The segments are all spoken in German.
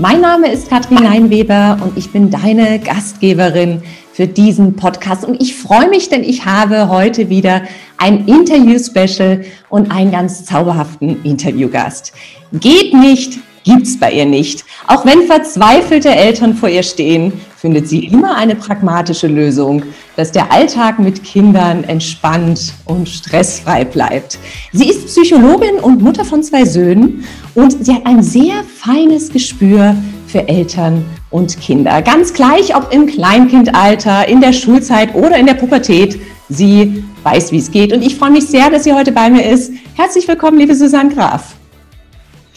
Mein Name ist Katrin Leinweber und ich bin deine Gastgeberin für diesen Podcast. Und ich freue mich, denn ich habe heute wieder ein Interview-Special und einen ganz zauberhaften Interviewgast. Geht nicht, gibt's bei ihr nicht. Auch wenn verzweifelte Eltern vor ihr stehen, findet sie immer eine pragmatische Lösung, dass der Alltag mit Kindern entspannt und stressfrei bleibt. Sie ist Psychologin und Mutter von zwei Söhnen und sie hat ein sehr feines Gespür für Eltern und Kinder. Ganz gleich, ob im Kleinkindalter, in der Schulzeit oder in der Pubertät. Sie weiß, wie es geht. Und ich freue mich sehr, dass sie heute bei mir ist. Herzlich willkommen, liebe Susanne Graf.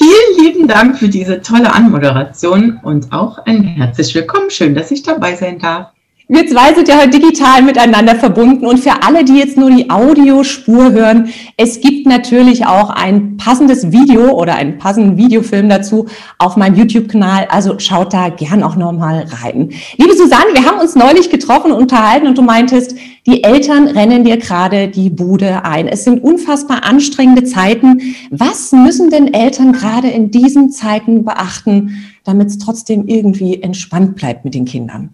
Vielen lieben Dank für diese tolle Anmoderation und auch ein herzlich willkommen. Schön, dass ich dabei sein darf. Wir zwei sind ja heute digital miteinander verbunden und für alle, die jetzt nur die Audiospur hören, es gibt natürlich auch ein passendes Video oder einen passenden Videofilm dazu auf meinem YouTube-Kanal. Also schaut da gern auch nochmal rein. Liebe Susanne, wir haben uns neulich getroffen und unterhalten und du meintest, die Eltern rennen dir gerade die Bude ein. Es sind unfassbar anstrengende Zeiten. Was müssen denn Eltern gerade in diesen Zeiten beachten, damit es trotzdem irgendwie entspannt bleibt mit den Kindern?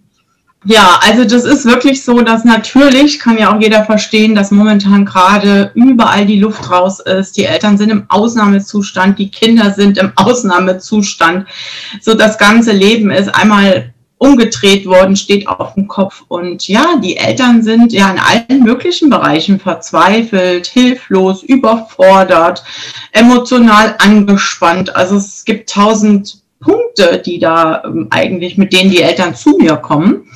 Ja, also das ist wirklich so, dass natürlich kann ja auch jeder verstehen, dass momentan gerade überall die Luft raus ist. Die Eltern sind im Ausnahmezustand, die Kinder sind im Ausnahmezustand. So das ganze Leben ist einmal umgedreht worden, steht auf dem Kopf. Und ja, die Eltern sind ja in allen möglichen Bereichen verzweifelt, hilflos, überfordert, emotional angespannt. Also es gibt tausend Punkte, die da ähm, eigentlich, mit denen die Eltern zu mir kommen.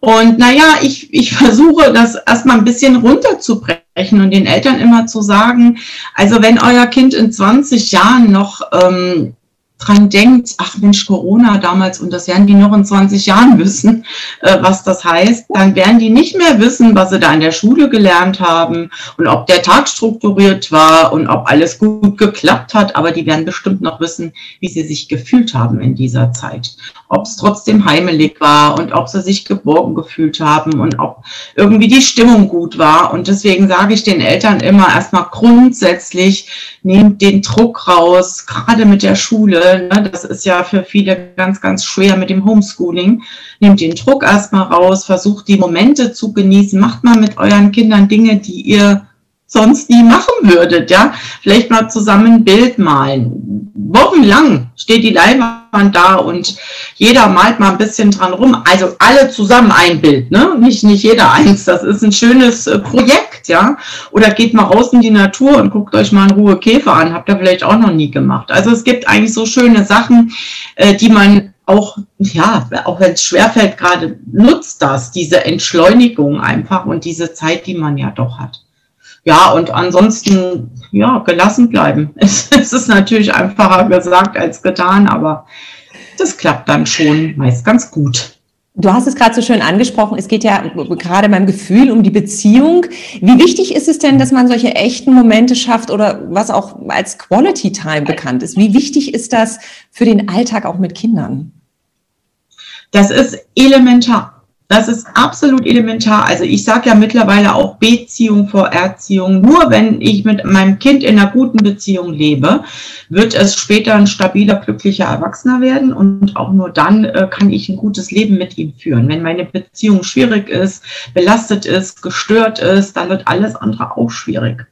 Und naja, ich, ich versuche das erstmal ein bisschen runterzubrechen und den Eltern immer zu sagen, also wenn euer Kind in 20 Jahren noch ähm, dran denkt, ach Mensch, Corona damals, und das werden die noch in 20 Jahren wissen, äh, was das heißt, dann werden die nicht mehr wissen, was sie da in der Schule gelernt haben und ob der Tag strukturiert war und ob alles gut geklappt hat, aber die werden bestimmt noch wissen, wie sie sich gefühlt haben in dieser Zeit. Ob es trotzdem heimelig war und ob sie sich geborgen gefühlt haben und ob irgendwie die Stimmung gut war. Und deswegen sage ich den Eltern immer erstmal grundsätzlich, nehmt den Druck raus, gerade mit der Schule Ne? Das ist ja für viele ganz, ganz schwer mit dem Homeschooling. Nehmt den Druck erstmal raus, versucht die Momente zu genießen, macht mal mit euren Kindern Dinge, die ihr sonst nie machen würdet, ja. Vielleicht mal zusammen ein Bild malen. Wochenlang steht die Leinwand da und jeder malt mal ein bisschen dran rum. Also alle zusammen ein Bild, ne? Nicht, nicht jeder eins. Das ist ein schönes äh, Projekt, ja. Oder geht mal raus in die Natur und guckt euch mal in Ruhe Käfer an. Habt ihr vielleicht auch noch nie gemacht. Also es gibt eigentlich so schöne Sachen, äh, die man auch, ja, auch wenn es schwerfällt, gerade nutzt das, diese Entschleunigung einfach und diese Zeit, die man ja doch hat ja, und ansonsten, ja, gelassen bleiben. Es, es ist natürlich einfacher gesagt als getan, aber das klappt dann schon meist ganz gut. Du hast es gerade so schön angesprochen, es geht ja gerade beim Gefühl um die Beziehung. Wie wichtig ist es denn, dass man solche echten Momente schafft oder was auch als Quality Time bekannt ist? Wie wichtig ist das für den Alltag auch mit Kindern? Das ist elementar. Das ist absolut elementar. Also ich sage ja mittlerweile auch Beziehung vor Erziehung. Nur wenn ich mit meinem Kind in einer guten Beziehung lebe, wird es später ein stabiler, glücklicher Erwachsener werden. Und auch nur dann äh, kann ich ein gutes Leben mit ihm führen. Wenn meine Beziehung schwierig ist, belastet ist, gestört ist, dann wird alles andere auch schwierig.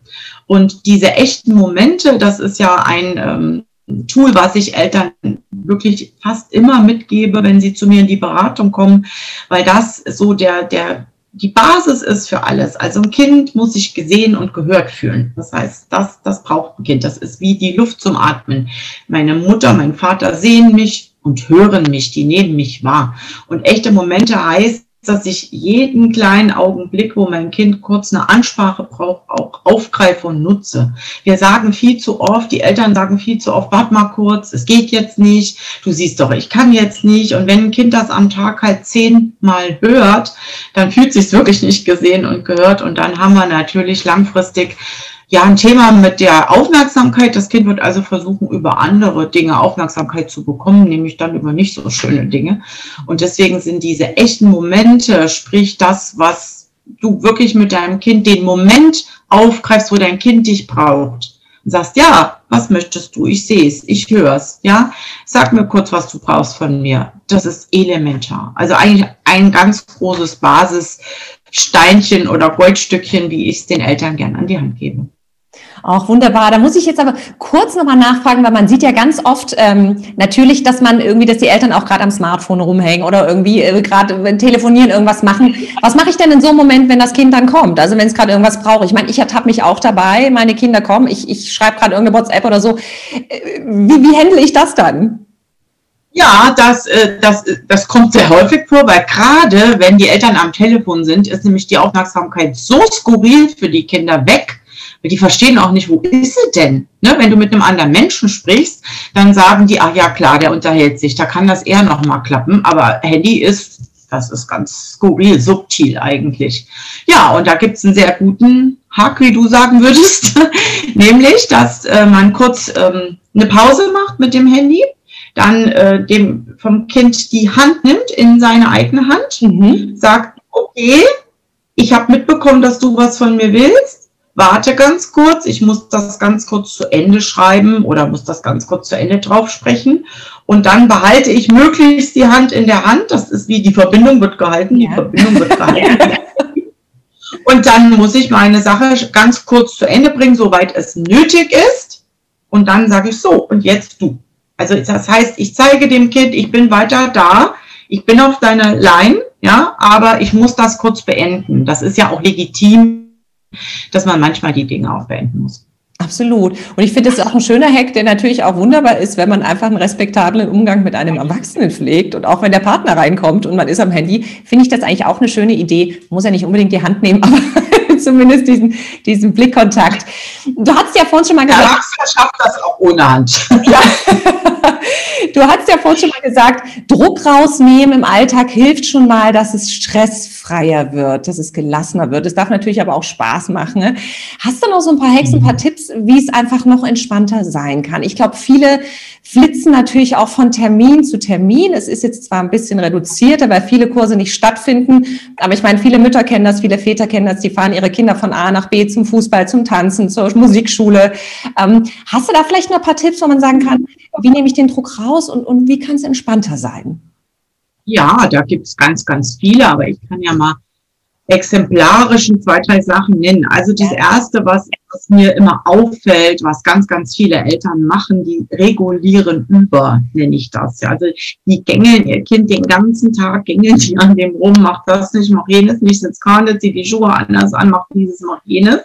Und diese echten Momente, das ist ja ein ähm, Tool, was ich Eltern wirklich fast immer mitgebe, wenn sie zu mir in die Beratung kommen, weil das so der, der, die Basis ist für alles. Also ein Kind muss sich gesehen und gehört fühlen. Das heißt, das, das braucht ein Kind. Das ist wie die Luft zum Atmen. Meine Mutter, mein Vater sehen mich und hören mich, die nehmen mich wahr. Und echte Momente heißt, dass ich jeden kleinen Augenblick, wo mein Kind kurz eine Ansprache braucht, auch aufgreife und nutze. Wir sagen viel zu oft, die Eltern sagen viel zu oft, warte mal kurz, es geht jetzt nicht, du siehst doch, ich kann jetzt nicht. Und wenn ein Kind das am Tag halt zehnmal hört, dann fühlt sich wirklich nicht gesehen und gehört. Und dann haben wir natürlich langfristig ja, ein Thema mit der Aufmerksamkeit. Das Kind wird also versuchen, über andere Dinge Aufmerksamkeit zu bekommen, nämlich dann über nicht so schöne Dinge. Und deswegen sind diese echten Momente, sprich das, was du wirklich mit deinem Kind, den Moment aufgreifst, wo dein Kind dich braucht. Und sagst, ja, was möchtest du? Ich sehe es, ich höre es, ja. Sag mir kurz, was du brauchst von mir. Das ist elementar. Also eigentlich ein ganz großes Basissteinchen oder Goldstückchen, wie ich es den Eltern gern an die Hand gebe. Auch wunderbar. Da muss ich jetzt aber kurz nochmal nachfragen, weil man sieht ja ganz oft ähm, natürlich, dass man irgendwie, dass die Eltern auch gerade am Smartphone rumhängen oder irgendwie äh, gerade telefonieren, irgendwas machen. Was mache ich denn in so einem Moment, wenn das Kind dann kommt? Also wenn es gerade irgendwas braucht. Ich meine, ich ertappe mich auch dabei, meine Kinder kommen, ich, ich schreibe gerade irgendeine WhatsApp oder so. Äh, wie, wie handle ich das dann? Ja, das, äh, das, das kommt sehr häufig vor, weil gerade wenn die Eltern am Telefon sind, ist nämlich die Aufmerksamkeit so skurril für die Kinder weg, die verstehen auch nicht, wo ist sie denn? Ne? Wenn du mit einem anderen Menschen sprichst, dann sagen die, ach ja klar, der unterhält sich, da kann das eher nochmal klappen, aber Handy ist, das ist ganz skurril, subtil eigentlich. Ja, und da gibt es einen sehr guten Hack, wie du sagen würdest, nämlich, dass äh, man kurz ähm, eine Pause macht mit dem Handy, dann äh, dem vom Kind die Hand nimmt in seine eigene Hand, mhm. sagt, okay, ich habe mitbekommen, dass du was von mir willst warte ganz kurz, ich muss das ganz kurz zu Ende schreiben oder muss das ganz kurz zu Ende drauf sprechen. Und dann behalte ich möglichst die Hand in der Hand. Das ist wie die Verbindung wird gehalten, die ja. Verbindung wird gehalten. Und dann muss ich meine Sache ganz kurz zu Ende bringen, soweit es nötig ist. Und dann sage ich so, und jetzt du. Also das heißt, ich zeige dem Kind, ich bin weiter da, ich bin auf deiner Line, ja, aber ich muss das kurz beenden. Das ist ja auch legitim, dass man manchmal die Dinge auch beenden muss. Absolut. Und ich finde, das ist auch ein schöner Hack, der natürlich auch wunderbar ist, wenn man einfach einen respektablen Umgang mit einem Erwachsenen pflegt. Und auch wenn der Partner reinkommt und man ist am Handy, finde ich das eigentlich auch eine schöne Idee. Muss ja nicht unbedingt die Hand nehmen, aber zumindest diesen, diesen Blickkontakt. Du hast ja vorhin schon mal gesagt. Der schafft das auch ohne Hand. Ja. Du hast ja vorhin schon mal gesagt, Druck rausnehmen im Alltag hilft schon mal, dass es stressfreier wird, dass es gelassener wird. Es darf natürlich aber auch Spaß machen. Ne? Hast du noch so ein paar Hacks, ein paar Tipps, wie es einfach noch entspannter sein kann? Ich glaube, viele flitzen natürlich auch von Termin zu Termin. Es ist jetzt zwar ein bisschen reduzierter, weil viele Kurse nicht stattfinden, aber ich meine, viele Mütter kennen das, viele Väter kennen das, die fahren ihre Kinder von A nach B zum Fußball, zum Tanzen, zur Musikschule. Ähm, hast du da vielleicht noch ein paar Tipps, wo man sagen kann, wie nehme ich den Druck raus und, und wie kann es entspannter sein? Ja, da gibt es ganz, ganz viele, aber ich kann ja mal exemplarischen zwei, drei Sachen nennen. Also das erste, was, was mir immer auffällt, was ganz, ganz viele Eltern machen, die regulieren über, nenne ich das. Also die gängeln ihr Kind den ganzen Tag, gängeln die an dem rum, macht das nicht, macht jenes nicht, sitzt gerade, zieht die Schuhe anders an, macht dieses, macht jenes.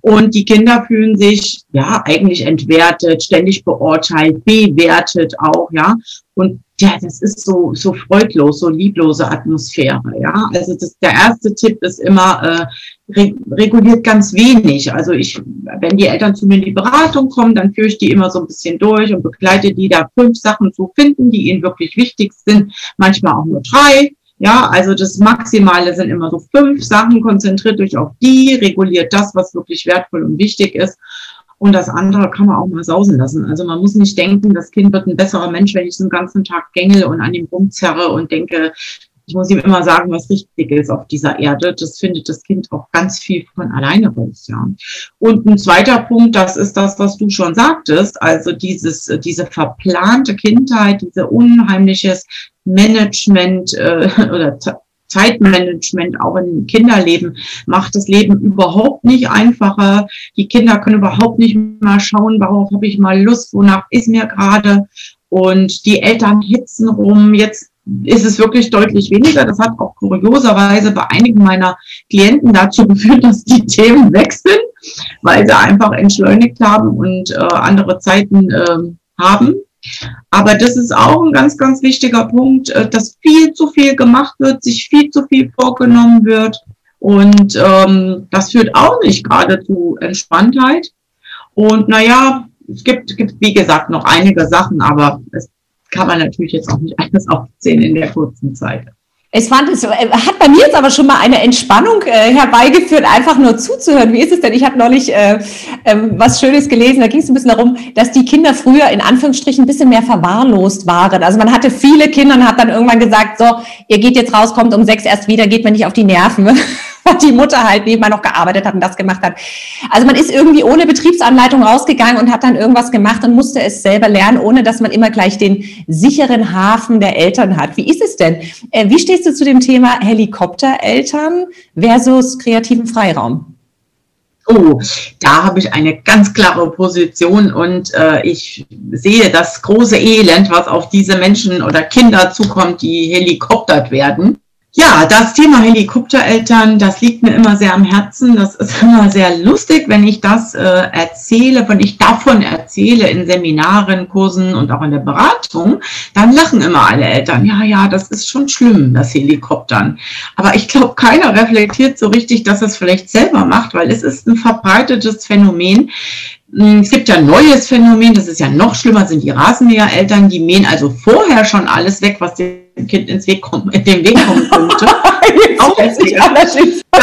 Und die Kinder fühlen sich ja eigentlich entwertet, ständig beurteilt, bewertet auch, ja. Und ja, das ist so, so freudlos, so lieblose Atmosphäre, ja. Also das, der erste Tipp ist immer, äh, reguliert ganz wenig. Also ich, wenn die Eltern zu mir in die Beratung kommen, dann führe ich die immer so ein bisschen durch und begleite die da fünf Sachen zu finden, die ihnen wirklich wichtig sind. Manchmal auch nur drei. Ja, also das Maximale sind immer so fünf Sachen, konzentriert euch auf die, reguliert das, was wirklich wertvoll und wichtig ist. Und das andere kann man auch mal sausen lassen. Also man muss nicht denken, das Kind wird ein besserer Mensch, wenn ich den ganzen Tag gängel und an ihm rumzerre und denke, ich muss ihm immer sagen, was richtig ist auf dieser Erde. Das findet das Kind auch ganz viel von alleine raus, ja. Und ein zweiter Punkt, das ist das, was du schon sagtest, also dieses, diese verplante Kindheit, diese unheimliches Management äh, oder Zeitmanagement auch im Kinderleben macht das Leben überhaupt nicht einfacher. Die Kinder können überhaupt nicht mal schauen, worauf habe ich mal Lust, wonach ist mir gerade. Und die Eltern hitzen rum. Jetzt ist es wirklich deutlich weniger. Das hat auch kurioserweise bei einigen meiner Klienten dazu geführt, dass die Themen sind, weil sie einfach entschleunigt haben und äh, andere Zeiten äh, haben Aber das ist auch ein ganz, ganz wichtiger Punkt, äh, dass viel zu viel gemacht wird, sich viel zu viel vorgenommen wird. Und ähm, das führt auch nicht gerade zu Entspanntheit. Und naja, es gibt, gibt, wie gesagt, noch einige Sachen, aber es kann man natürlich jetzt auch nicht alles aufzählen in der kurzen Zeit. Es fand es, äh, hat bei mir jetzt aber schon mal eine Entspannung äh, herbeigeführt, einfach nur zuzuhören. Wie ist es denn? Ich habe neulich äh, äh, was Schönes gelesen, da ging es ein bisschen darum, dass die Kinder früher in Anführungsstrichen ein bisschen mehr verwahrlost waren. Also man hatte viele Kinder und hat dann irgendwann gesagt, so, ihr geht jetzt raus, kommt um sechs erst wieder, geht mir nicht auf die Nerven. die Mutter halt nebenbei noch gearbeitet hat und das gemacht hat. Also man ist irgendwie ohne Betriebsanleitung rausgegangen und hat dann irgendwas gemacht und musste es selber lernen, ohne dass man immer gleich den sicheren Hafen der Eltern hat. Wie ist es denn? Äh, wie stehst du zu dem Thema Helikoptereltern versus kreativen Freiraum? Oh, da habe ich eine ganz klare Position und äh, ich sehe das große Elend, was auf diese Menschen oder Kinder zukommt, die helikoptert werden. Ja, das Thema Helikoptereltern, das liegt mir immer sehr am Herzen. Das ist immer sehr lustig, wenn ich das äh, erzähle, wenn ich davon erzähle in Seminaren, Kursen und auch in der Beratung, dann lachen immer alle Eltern. Ja, ja, das ist schon schlimm, das Helikoptern. Aber ich glaube, keiner reflektiert so richtig, dass es vielleicht selber macht, weil es ist ein verbreitetes Phänomen. Hm, es gibt ja ein neues Phänomen, das ist ja noch schlimmer, sind die Rasenmähereltern, die mähen also vorher schon alles weg, was die Kind ins Weg kommen, in den Weg kommen könnte. auch da,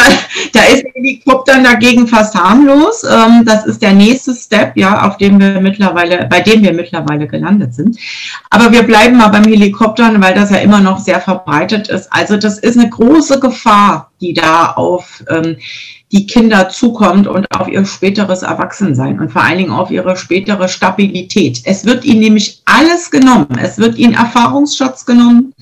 da ist Helikopter dagegen fast harmlos. Ähm, das ist der nächste Step, ja, auf dem wir mittlerweile, bei dem wir mittlerweile gelandet sind. Aber wir bleiben mal beim Helikoptern, weil das ja immer noch sehr verbreitet ist. Also das ist eine große Gefahr, die da auf ähm, die Kinder zukommt und auf ihr späteres Erwachsensein und vor allen Dingen auf ihre spätere Stabilität. Es wird ihnen nämlich alles genommen. Es wird ihnen Erfahrungsschatz genommen.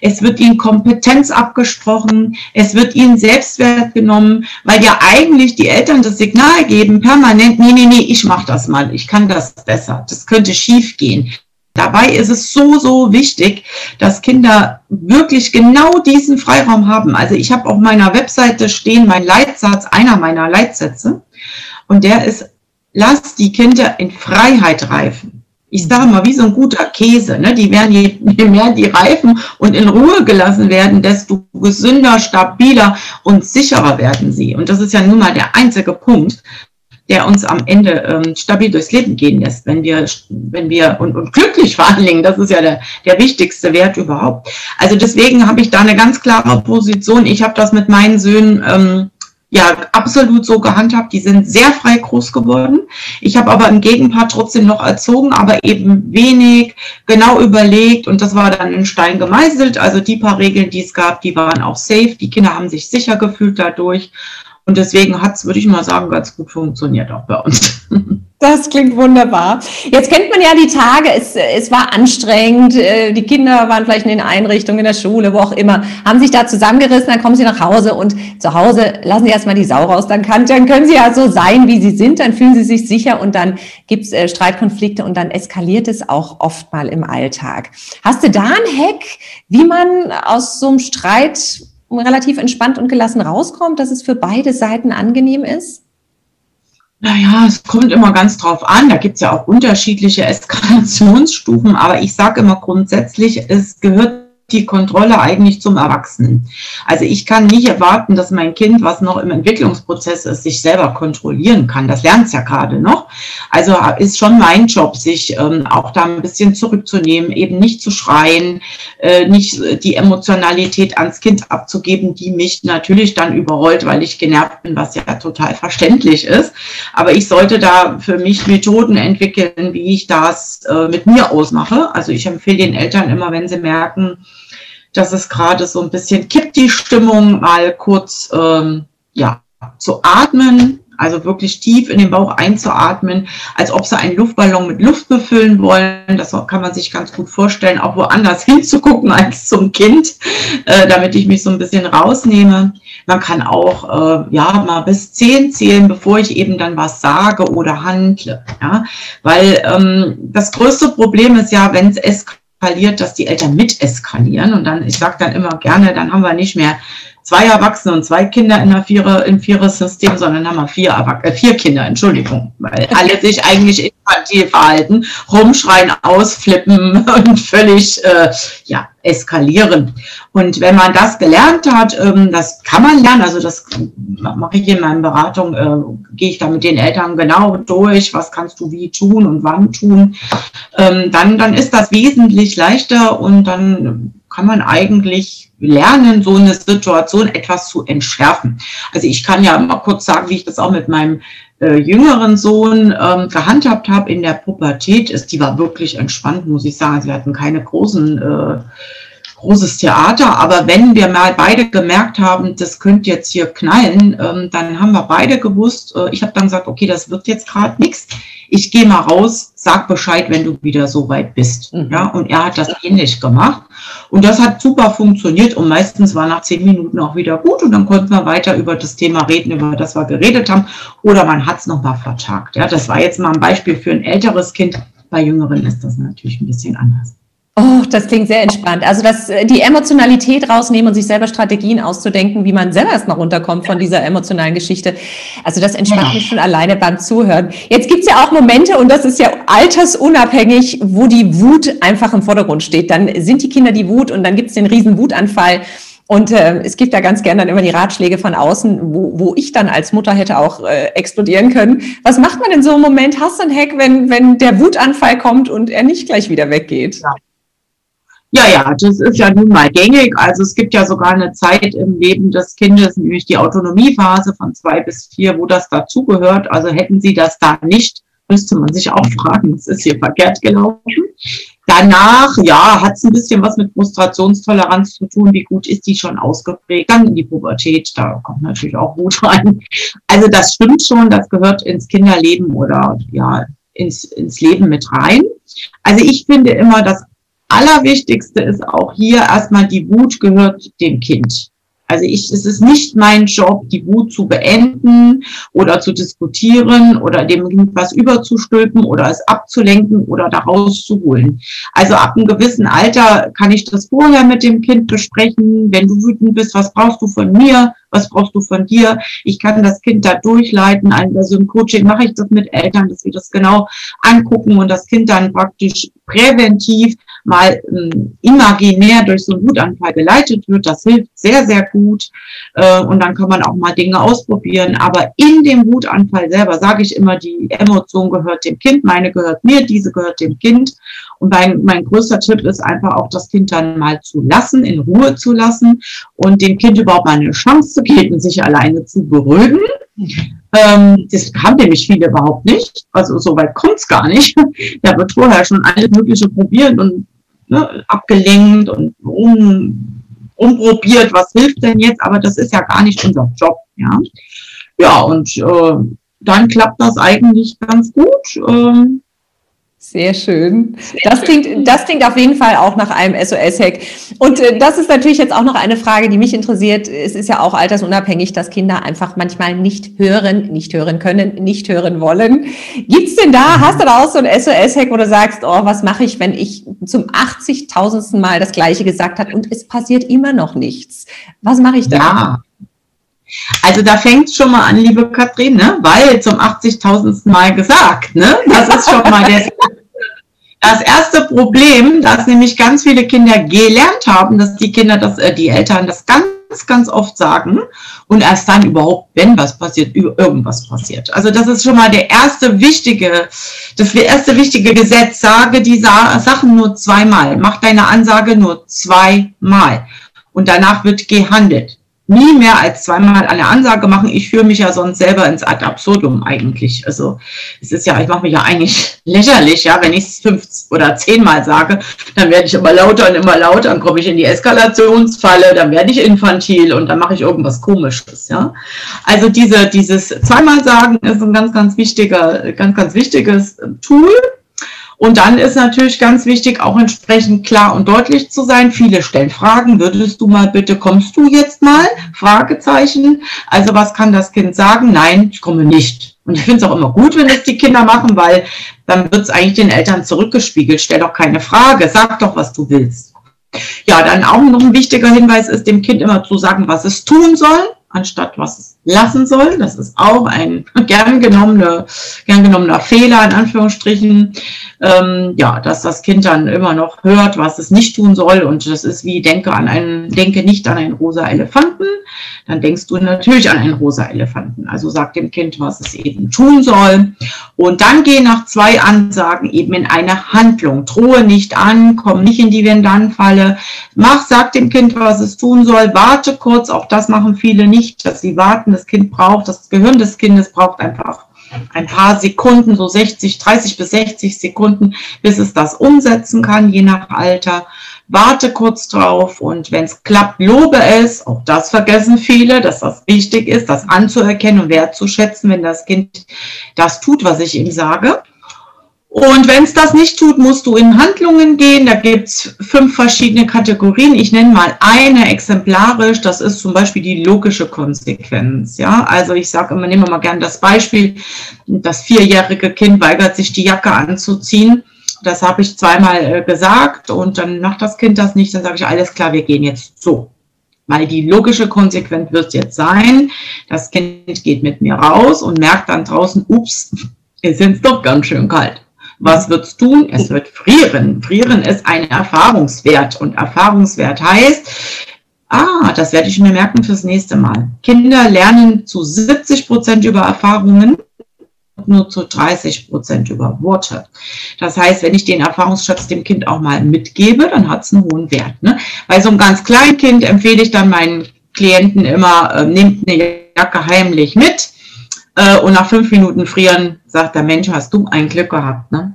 Es wird ihnen Kompetenz abgesprochen. Es wird ihnen Selbstwert genommen, weil ja eigentlich die Eltern das Signal geben, permanent, nee, nee, nee, ich mach das mal. Ich kann das besser. Das könnte schief gehen. Dabei ist es so, so wichtig, dass Kinder wirklich genau diesen Freiraum haben. Also ich habe auf meiner Webseite stehen mein Leitsatz, einer meiner Leitsätze. Und der ist, lass die Kinder in Freiheit reifen. Ich sage mal, wie so ein guter Käse. Ne? Die werden, je, je mehr die reifen und in Ruhe gelassen werden, desto gesünder, stabiler und sicherer werden sie. Und das ist ja nun mal der einzige Punkt, der uns am Ende ähm, stabil durchs Leben gehen lässt, wenn wir, wenn wir und, und glücklich vor allen Dingen, das ist ja der, der wichtigste Wert überhaupt. Also deswegen habe ich da eine ganz klare Position. Ich habe das mit meinen Söhnen ähm, ja absolut so gehandhabt. Die sind sehr frei groß geworden. Ich habe aber im Gegenpart trotzdem noch erzogen, aber eben wenig genau überlegt und das war dann in Stein gemeißelt. Also die paar Regeln, die es gab, die waren auch safe. Die Kinder haben sich sicher gefühlt dadurch und deswegen hat es, würde ich mal sagen, ganz gut funktioniert auch bei uns. Das klingt wunderbar. Jetzt kennt man ja die Tage, es, es war anstrengend, äh, die Kinder waren vielleicht in den Einrichtungen, in der Schule, wo auch immer, haben sich da zusammengerissen, dann kommen sie nach Hause und zu Hause lassen sie erstmal die Sau raus, dann, kann, dann können sie ja so sein, wie sie sind, dann fühlen sie sich sicher und dann gibt's äh, Streitkonflikte und dann eskaliert es auch oft mal im Alltag. Hast du da einen Hack, wie man aus so einem Streit relativ entspannt und gelassen rauskommt, dass es für beide Seiten angenehm ist? Naja, es kommt immer ganz drauf an. Da gibt es ja auch unterschiedliche Eskalationsstufen, aber ich sage immer grundsätzlich, es gehört die Kontrolle eigentlich zum Erwachsenen. Also ich kann nicht erwarten, dass mein Kind, was noch im Entwicklungsprozess ist, sich selber kontrollieren kann. Das lernt es ja gerade noch. Also ist schon mein Job, sich ähm, auch da ein bisschen zurückzunehmen, eben nicht zu schreien, äh, nicht die Emotionalität ans Kind abzugeben, die mich natürlich dann überrollt, weil ich genervt bin, was ja total verständlich ist. Aber ich sollte da für mich Methoden entwickeln, wie ich das äh, mit mir ausmache. Also ich empfehle den Eltern immer, wenn sie merken, dass es gerade so ein bisschen kippt die Stimmung, mal kurz ähm, ja, zu atmen, also wirklich tief in den Bauch einzuatmen, als ob sie einen Luftballon mit Luft befüllen wollen. Das kann man sich ganz gut vorstellen, auch woanders hinzugucken als zum Kind, äh, damit ich mich so ein bisschen rausnehme. Man kann auch äh, ja mal bis zehn zählen, bevor ich eben dann was sage oder handle. Ja? Weil ähm, das größte Problem ist ja, wenn es eskaliert, eskaliert, dass die Eltern mit eskalieren. Und dann, ich sage dann immer gerne, dann haben wir nicht mehr zwei Erwachsene und zwei Kinder in einer Vierer, im Vierer-System, sondern haben wir vier, Erwach äh, vier Kinder, Entschuldigung, weil alle sich eigentlich infantil verhalten, rumschreien, ausflippen und völlig äh, ja, eskalieren. Und wenn man das gelernt hat, ähm, das kann man lernen, also das mache ich in meinen Beratungen, äh, gehe ich da mit den Eltern genau durch, was kannst du wie tun und wann tun, ähm, dann, dann ist das wesentlich leichter und dann kann man eigentlich lernen, so eine Situation etwas zu entschärfen. Also ich kann ja mal kurz sagen, wie ich das auch mit meinem äh, jüngeren Sohn ähm, gehandhabt habe in der Pubertät. Ist, die war wirklich entspannt, muss ich sagen. Sie hatten keine großen äh, großes Theater, aber wenn wir mal beide gemerkt haben, das könnte jetzt hier knallen, ähm, dann haben wir beide gewusst, äh, ich habe dann gesagt, okay, das wird jetzt gerade nichts. Ich gehe mal raus, sag Bescheid, wenn du wieder so weit bist. Mhm. Ja, und er hat das ähnlich gemacht. Und das hat super funktioniert und meistens war nach zehn Minuten auch wieder gut und dann konnten wir weiter über das Thema reden, über das wir geredet haben. Oder man hat es nochmal vertagt. Ja, das war jetzt mal ein Beispiel für ein älteres Kind. Bei Jüngeren ist das natürlich ein bisschen anders. Oh, das klingt sehr entspannt. Also das, äh, die Emotionalität rausnehmen und sich selber Strategien auszudenken, wie man selber erstmal runterkommt von dieser emotionalen Geschichte. Also das entspannt ja. mich schon alleine beim Zuhören. Jetzt gibt's ja auch Momente, und das ist ja altersunabhängig, wo die Wut einfach im Vordergrund steht. Dann sind die Kinder die Wut und dann gibt's den riesen Wutanfall. Und äh, es gibt ja ganz gerne dann immer die Ratschläge von außen, wo, wo ich dann als Mutter hätte auch äh, explodieren können. Was macht man in so einem Moment? Hast du einen Hack, wenn, wenn der Wutanfall kommt und er nicht gleich wieder weggeht? Ja. Ja, ja, das ist ja nun mal gängig. Also es gibt ja sogar eine Zeit im Leben des Kindes, nämlich die Autonomiephase von zwei bis vier, wo das dazugehört. Also hätten Sie das da nicht, müsste man sich auch fragen, was ist hier verkehrt gelaufen. Danach, ja, hat es ein bisschen was mit Frustrationstoleranz zu tun. Wie gut ist die schon ausgeprägt? Dann in die Pubertät, da kommt natürlich auch Wut rein. Also das stimmt schon, das gehört ins Kinderleben oder ja, ins, ins Leben mit rein. Also ich finde immer, das Allerwichtigste ist auch hier erstmal, die Wut gehört dem Kind. Also ich, es ist nicht mein Job, die Wut zu beenden oder zu diskutieren oder dem Kind was überzustülpen oder es abzulenken oder da rauszuholen. Also ab einem gewissen Alter kann ich das vorher mit dem Kind besprechen. Wenn du wütend bist, was brauchst du von mir? Was brauchst du von dir? Ich kann das Kind da durchleiten. Also im Coaching mache ich das mit Eltern, dass wir das genau angucken und das Kind dann praktisch präventiv mal ähm, imaginär durch so einen Wutanfall geleitet wird. Das hilft sehr, sehr gut. Äh, und dann kann man auch mal Dinge ausprobieren. Aber in dem Wutanfall selber sage ich immer, die Emotion gehört dem Kind, meine gehört mir, diese gehört dem Kind. Und mein, mein größter Tipp ist einfach auch, das Kind dann mal zu lassen, in Ruhe zu lassen und dem Kind überhaupt mal eine Chance zu geben, sich alleine zu beruhigen. Ähm, das haben nämlich viele überhaupt nicht. Also so weit kommt's gar nicht. Da wird vorher schon alles Mögliche probiert und ne, abgelenkt und um, umprobiert, was hilft denn jetzt, aber das ist ja gar nicht unser Job. Ja, ja und äh, dann klappt das eigentlich ganz gut. Ähm, sehr schön. Das klingt, das klingt auf jeden Fall auch nach einem SOS-Hack. Und äh, das ist natürlich jetzt auch noch eine Frage, die mich interessiert. Es ist ja auch altersunabhängig, dass Kinder einfach manchmal nicht hören, nicht hören können, nicht hören wollen. Gibt's denn da, hast du da auch so ein SOS-Hack, wo du sagst, oh, was mache ich, wenn ich zum 80.000. Mal das Gleiche gesagt habe und es passiert immer noch nichts? Was mache ich da? Ja. Also da fängt schon mal an, liebe Katrin, ne? weil zum 80.000. Mal gesagt, ne? das ist schon mal das, das erste Problem, dass nämlich ganz viele Kinder gelernt haben, dass die Kinder, das, äh, die Eltern das ganz, ganz oft sagen und erst dann überhaupt, wenn was passiert, irgendwas passiert. Also das ist schon mal der erste wichtige, das erste wichtige Gesetz, sage die Sachen nur zweimal, mach deine Ansage nur zweimal und danach wird gehandelt nie mehr als zweimal eine Ansage machen. Ich führe mich ja sonst selber ins Ad absurdum eigentlich. Also es ist ja, ich mache mich ja eigentlich lächerlich, ja, wenn ich es fünf oder zehnmal sage, dann werde ich immer lauter und immer lauter, dann komme ich in die Eskalationsfalle, dann werde ich infantil und dann mache ich irgendwas Komisches, ja. Also diese, dieses zweimal sagen ist ein ganz, ganz wichtiger, ganz, ganz wichtiges Tool und dann ist natürlich ganz wichtig, auch entsprechend klar und deutlich zu sein. Viele stellen Fragen. Würdest du mal bitte, kommst du jetzt mal? Fragezeichen. Also was kann das Kind sagen? Nein, ich komme nicht. Und ich finde es auch immer gut, wenn es die Kinder machen, weil dann wird es eigentlich den Eltern zurückgespiegelt. Stell doch keine Frage, sag doch, was du willst. Ja, dann auch noch ein wichtiger Hinweis ist, dem Kind immer zu sagen, was es tun soll, anstatt was es lassen soll. Das ist auch ein gern, genommene, gern genommener Fehler, in Anführungsstrichen. Ähm, ja, dass das Kind dann immer noch hört, was es nicht tun soll. Und das ist wie, denke an einen, denke nicht an einen rosa Elefanten. Dann denkst du natürlich an einen rosa Elefanten. Also sag dem Kind, was es eben tun soll. Und dann geh nach zwei Ansagen eben in eine Handlung. Drohe nicht an, komm nicht in die Wenn-Dann-Falle. Mach, sag dem Kind, was es tun soll. Warte kurz. Auch das machen viele nicht, dass sie warten das Kind braucht, das Gehirn des Kindes braucht einfach ein paar Sekunden, so 60, 30 bis 60 Sekunden, bis es das umsetzen kann, je nach Alter. Warte kurz drauf und wenn es klappt, lobe es. Auch das vergessen viele, dass das wichtig ist, das anzuerkennen und wertzuschätzen, wenn das Kind das tut, was ich ihm sage. Und wenn es das nicht tut, musst du in Handlungen gehen. Da gibt es fünf verschiedene Kategorien. Ich nenne mal eine exemplarisch. Das ist zum Beispiel die logische Konsequenz. Ja, also ich sage immer, nehmen wir mal gerne das Beispiel. Das vierjährige Kind weigert sich, die Jacke anzuziehen. Das habe ich zweimal äh, gesagt und dann macht das Kind das nicht. Dann sage ich, alles klar, wir gehen jetzt so. Weil die logische Konsequenz wird jetzt sein, das Kind geht mit mir raus und merkt dann draußen, ups, ist doch ganz schön kalt. Was wird es tun? Es wird frieren. Frieren ist ein Erfahrungswert und Erfahrungswert heißt, ah, das werde ich mir merken fürs nächste Mal. Kinder lernen zu 70 Prozent über Erfahrungen und nur zu 30 Prozent über Worte. Das heißt, wenn ich den Erfahrungsschatz dem Kind auch mal mitgebe, dann hat es einen hohen Wert. Ne? Bei so einem ganz kleinen Kind empfehle ich dann meinen Klienten immer, äh, nehmt eine Jacke heimlich mit äh, und nach fünf Minuten frieren sagt der Mensch, hast du ein Glück gehabt, ne?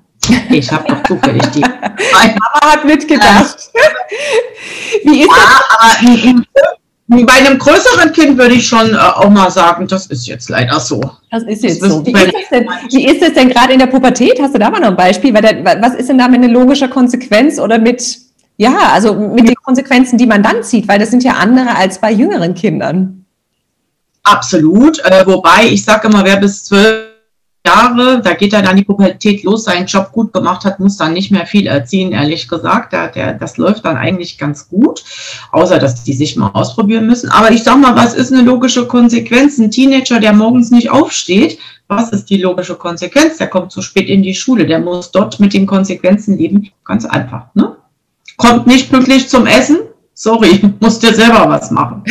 Ich habe doch zufällig die. Mama hat mitgedacht. Wie ist das? bei einem größeren Kind würde ich schon äh, auch mal sagen, das ist jetzt leider so. Das ist jetzt das so. Wie ist, das denn, wie ist das denn gerade in der Pubertät? Hast du da mal noch ein Beispiel? Der, was ist denn da mit einer logischen Konsequenz oder mit, ja, also mit den Konsequenzen, die man dann zieht? Weil das sind ja andere als bei jüngeren Kindern. Absolut. Äh, wobei ich sage immer, wer bis zwölf Jahre, da geht er dann die Pubertät los, seinen Job gut gemacht hat, muss dann nicht mehr viel erziehen, ehrlich gesagt. Der, der, das läuft dann eigentlich ganz gut, außer dass die sich mal ausprobieren müssen. Aber ich sag mal, was ist eine logische Konsequenz? Ein Teenager, der morgens nicht aufsteht, was ist die logische Konsequenz? Der kommt zu spät in die Schule, der muss dort mit den Konsequenzen leben. Ganz einfach. Ne? Kommt nicht pünktlich zum Essen, sorry, musst dir selber was machen.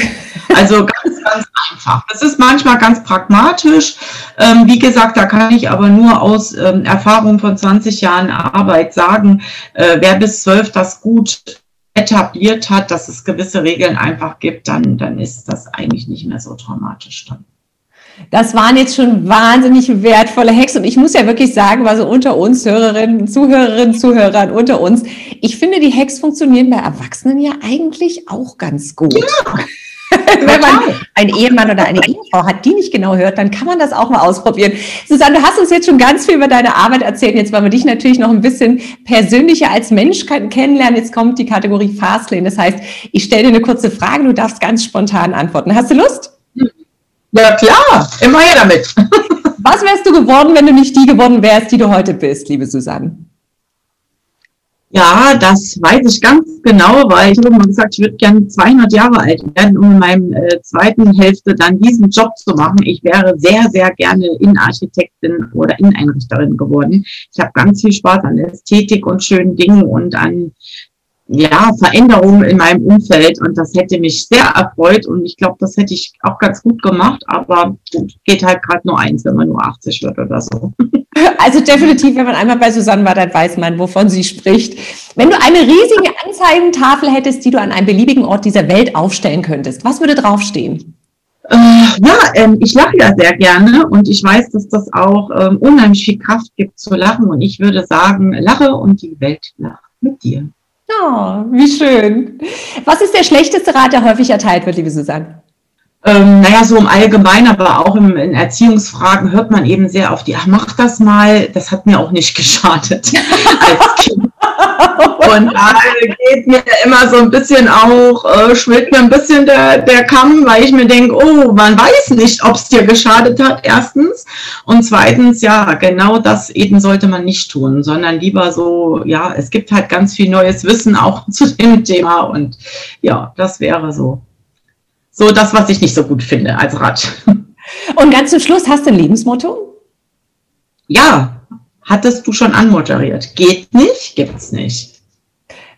Also ganz, einfach. Das ist manchmal ganz pragmatisch. Ähm, wie gesagt, da kann ich aber nur aus ähm, Erfahrung von 20 Jahren Arbeit sagen, äh, wer bis 12 das gut etabliert hat, dass es gewisse Regeln einfach gibt, dann, dann ist das eigentlich nicht mehr so traumatisch dann. Das waren jetzt schon wahnsinnig wertvolle Hacks und ich muss ja wirklich sagen, also unter uns Hörerinnen, Zuhörerinnen, Zuhörern unter uns, ich finde, die Hacks funktionieren bei Erwachsenen ja eigentlich auch ganz gut. Ja. Wenn man einen Ehemann oder eine Ehefrau hat, die nicht genau hört, dann kann man das auch mal ausprobieren. Susanne, du hast uns jetzt schon ganz viel über deine Arbeit erzählt. Jetzt wollen wir dich natürlich noch ein bisschen persönlicher als Mensch kennenlernen. Jetzt kommt die Kategorie Fastlane. Das heißt, ich stelle dir eine kurze Frage, du darfst ganz spontan antworten. Hast du Lust? Ja, klar, immer her damit. Was wärst du geworden, wenn du nicht die geworden wärst, die du heute bist, liebe Susanne? Ja, das weiß ich ganz genau, weil ich habe immer gesagt, ich würde gerne 200 Jahre alt werden, um in meinem äh, zweiten Hälfte dann diesen Job zu machen. Ich wäre sehr, sehr gerne Innenarchitektin oder Inneneinrichterin geworden. Ich habe ganz viel Spaß an Ästhetik und schönen Dingen und an ja, Veränderungen in meinem Umfeld und das hätte mich sehr erfreut und ich glaube, das hätte ich auch ganz gut gemacht, aber gut, geht halt gerade nur eins, wenn man nur 80 wird oder so. Also definitiv, wenn man einmal bei Susanne war, dann weiß man, wovon sie spricht. Wenn du eine riesige Anzeigentafel hättest, die du an einem beliebigen Ort dieser Welt aufstellen könntest, was würde draufstehen? Äh, ja, ähm, ich lache ja sehr gerne und ich weiß, dass das auch ähm, unheimlich viel Kraft gibt zu lachen und ich würde sagen, lache und die Welt lacht mit dir. Oh, wie schön. Was ist der schlechteste Rat, der häufig erteilt wird, liebe Susanne? Ähm, naja, so im Allgemeinen, aber auch im, in Erziehungsfragen hört man eben sehr auf die, ach, mach das mal, das hat mir auch nicht geschadet als Kind. Und da geht mir immer so ein bisschen auch, äh, schwillt mir ein bisschen der, der Kamm, weil ich mir denke, oh, man weiß nicht, ob es dir geschadet hat, erstens. Und zweitens, ja, genau das eben sollte man nicht tun, sondern lieber so, ja, es gibt halt ganz viel neues Wissen auch zu dem Thema. Und ja, das wäre so, so das, was ich nicht so gut finde als Rat. Und ganz zum Schluss, hast du ein Lebensmotto? Ja, hattest du schon anmoderiert. Geht nicht, gibt's nicht.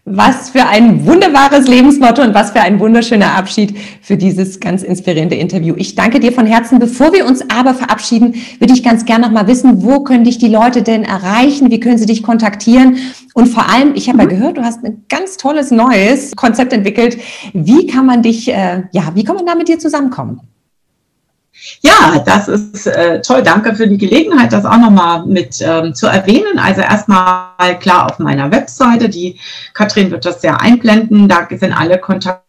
Was für ein wunderbares Lebensmotto und was für ein wunderschöner Abschied für dieses ganz inspirierende Interview. Ich danke dir von Herzen. Bevor wir uns aber verabschieden, würde ich ganz gerne noch mal wissen, wo können dich die Leute denn erreichen? Wie können sie dich kontaktieren? Und vor allem, ich habe ja mhm. gehört, du hast ein ganz tolles neues Konzept entwickelt. Wie kann man dich, äh, ja, wie kann man da mit dir zusammenkommen? Ja, das ist äh, toll. Danke für die Gelegenheit, das auch nochmal mit ähm, zu erwähnen. Also erstmal klar auf meiner Webseite, die Katrin wird das ja einblenden. Da sind alle Kontakte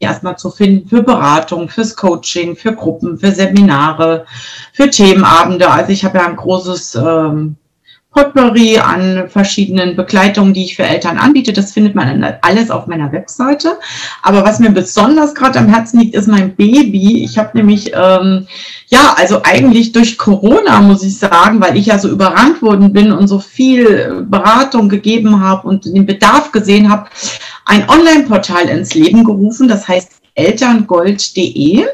erstmal zu finden für Beratung, fürs Coaching, für Gruppen, für Seminare, für Themenabende. Also ich habe ja ein großes ähm, Potpourri an verschiedenen Begleitungen, die ich für Eltern anbiete. Das findet man alles auf meiner Webseite. Aber was mir besonders gerade am Herzen liegt, ist mein Baby. Ich habe nämlich, ähm, ja, also eigentlich durch Corona, muss ich sagen, weil ich ja so überrannt worden bin und so viel Beratung gegeben habe und den Bedarf gesehen habe, ein Online-Portal ins Leben gerufen. Das heißt elterngold.de.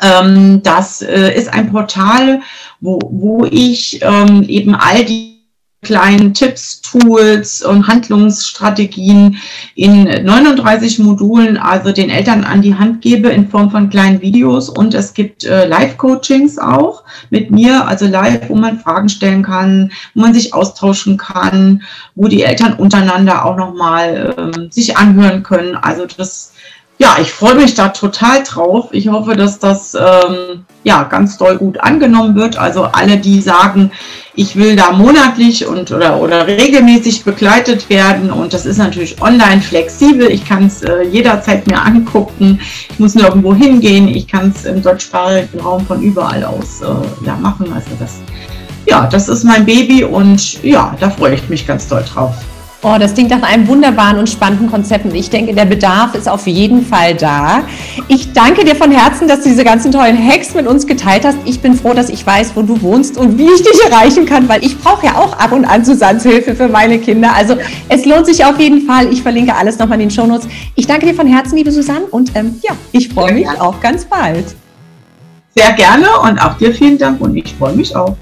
Ähm, das äh, ist ein Portal, wo, wo ich ähm, eben all die kleinen Tipps, Tools und Handlungsstrategien in 39 Modulen, also den Eltern an die Hand gebe in Form von kleinen Videos und es gibt äh, Live-Coachings auch mit mir, also live, wo man Fragen stellen kann, wo man sich austauschen kann, wo die Eltern untereinander auch nochmal äh, sich anhören können. Also das ja, ich freue mich da total drauf. Ich hoffe, dass das ähm, ja ganz doll gut angenommen wird. Also alle, die sagen, ich will da monatlich und oder, oder regelmäßig begleitet werden und das ist natürlich online flexibel. Ich kann es äh, jederzeit mir angucken. Ich muss nirgendwo hingehen. Ich kann es im deutschsprachigen Raum von überall aus äh, ja, machen. Also das, ja, das ist mein Baby und ja, da freue ich mich ganz doll drauf. Oh, das klingt nach einem wunderbaren und spannenden Konzept und ich denke, der Bedarf ist auf jeden Fall da. Ich danke dir von Herzen, dass du diese ganzen tollen Hacks mit uns geteilt hast. Ich bin froh, dass ich weiß, wo du wohnst und wie ich dich erreichen kann, weil ich brauche ja auch ab und an Zusatshilfe für meine Kinder. Also es lohnt sich auf jeden Fall. Ich verlinke alles nochmal in den Shownotes. Ich danke dir von Herzen, liebe Susanne, und ähm, ja, ich freue mich auch ganz bald. Sehr gerne und auch dir vielen Dank und ich freue mich auch.